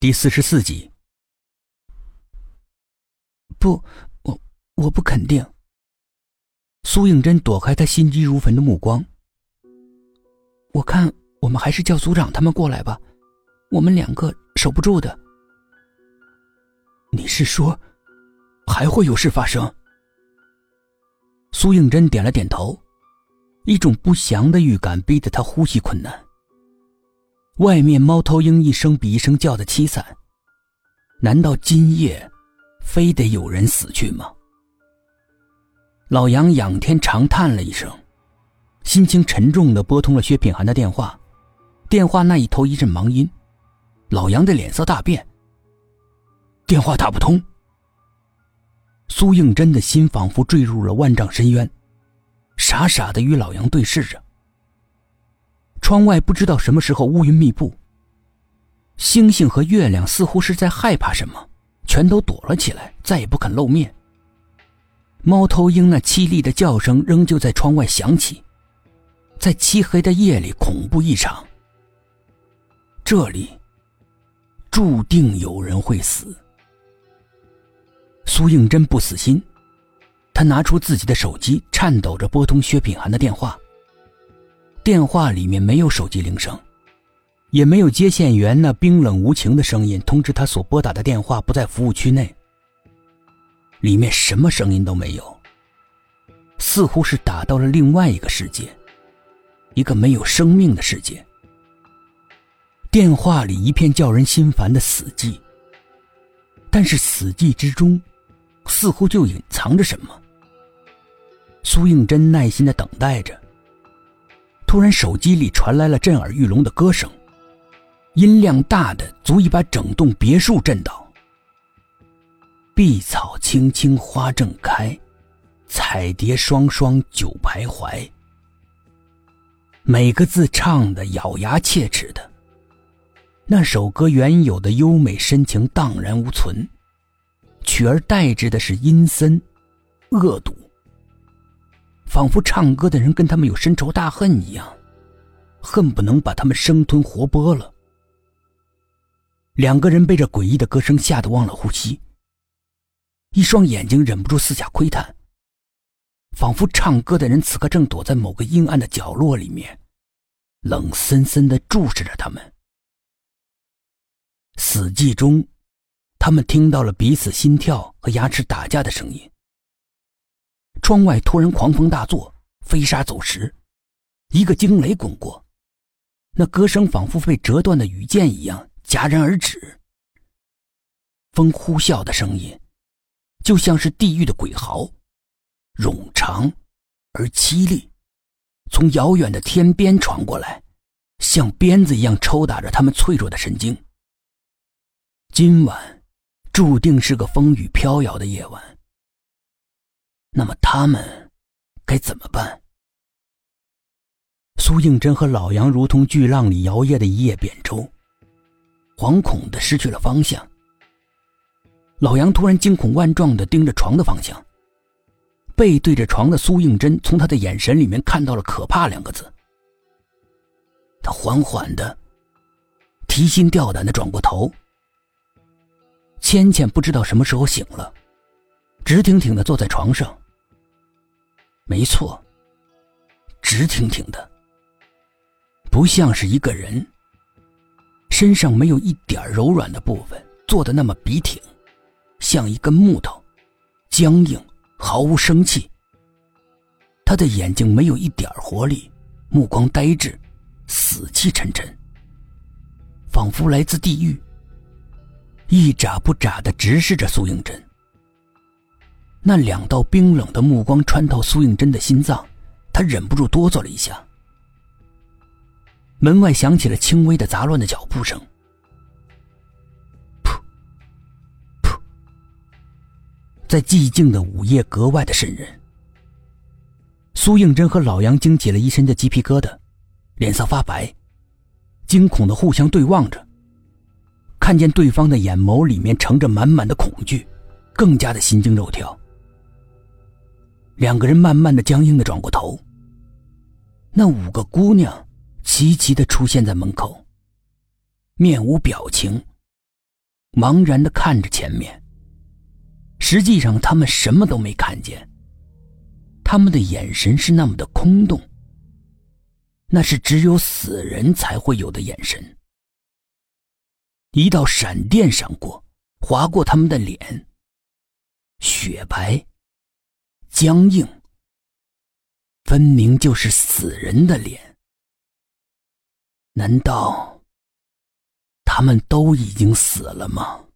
第四十四集。不，我我不肯定。苏应真躲开他心急如焚的目光。我看我们还是叫组长他们过来吧，我们两个守不住的。你是说，还会有事发生？苏应真点了点头，一种不祥的预感逼得他呼吸困难。外面猫头鹰一声比一声叫的凄惨，难道今夜非得有人死去吗？老杨仰天长叹了一声，心情沉重的拨通了薛品涵的电话，电话那一头一阵忙音，老杨的脸色大变。电话打不通，苏应真的心仿佛坠入了万丈深渊，傻傻的与老杨对视着。窗外不知道什么时候乌云密布，星星和月亮似乎是在害怕什么，全都躲了起来，再也不肯露面。猫头鹰那凄厉的叫声仍旧在窗外响起，在漆黑的夜里恐怖异常。这里注定有人会死。苏应真不死心，他拿出自己的手机，颤抖着拨通薛品涵的电话。电话里面没有手机铃声，也没有接线员那冰冷无情的声音通知他所拨打的电话不在服务区内。里面什么声音都没有，似乎是打到了另外一个世界，一个没有生命的世界。电话里一片叫人心烦的死寂，但是死寂之中，似乎就隐藏着什么。苏应真耐心的等待着。突然，手机里传来了震耳欲聋的歌声，音量大的足以把整栋别墅震倒。碧草青青花正开，彩蝶双双久徘徊。每个字唱的咬牙切齿的，那首歌原有的优美深情荡然无存，取而代之的是阴森、恶毒。仿佛唱歌的人跟他们有深仇大恨一样，恨不能把他们生吞活剥了。两个人被这诡异的歌声吓得忘了呼吸，一双眼睛忍不住四下窥探，仿佛唱歌的人此刻正躲在某个阴暗的角落里面，冷森森的注视着他们。死寂中，他们听到了彼此心跳和牙齿打架的声音。窗外突然狂风大作，飞沙走石，一个惊雷滚过，那歌声仿佛被折断的羽箭一样戛然而止。风呼啸的声音，就像是地狱的鬼嚎，冗长而凄厉，从遥远的天边传过来，像鞭子一样抽打着他们脆弱的神经。今晚，注定是个风雨飘摇的夜晚。那么他们该怎么办？苏应真和老杨如同巨浪里摇曳的一叶扁舟，惶恐的失去了方向。老杨突然惊恐万状的盯着床的方向，背对着床的苏应真从他的眼神里面看到了“可怕”两个字。他缓缓的、提心吊胆的转过头。芊芊不知道什么时候醒了，直挺挺的坐在床上。没错，直挺挺的，不像是一个人。身上没有一点柔软的部分，坐的那么笔挺，像一根木头，僵硬，毫无生气。他的眼睛没有一点活力，目光呆滞，死气沉沉，仿佛来自地狱，一眨不眨的直视着苏应真。那两道冰冷的目光穿透苏应真的心脏，他忍不住哆嗦了一下。门外响起了轻微的杂乱的脚步声，噗，噗，在寂静的午夜格外的渗人。苏应真和老杨惊起了一身的鸡皮疙瘩，脸色发白，惊恐的互相对望着，看见对方的眼眸里面盛着满满的恐惧，更加的心惊肉跳。两个人慢慢的、僵硬的转过头。那五个姑娘齐齐的出现在门口，面无表情，茫然的看着前面。实际上，他们什么都没看见。他们的眼神是那么的空洞，那是只有死人才会有的眼神。一道闪电闪过，划过他们的脸，雪白、僵硬，分明就是死人的脸。难道他们都已经死了吗？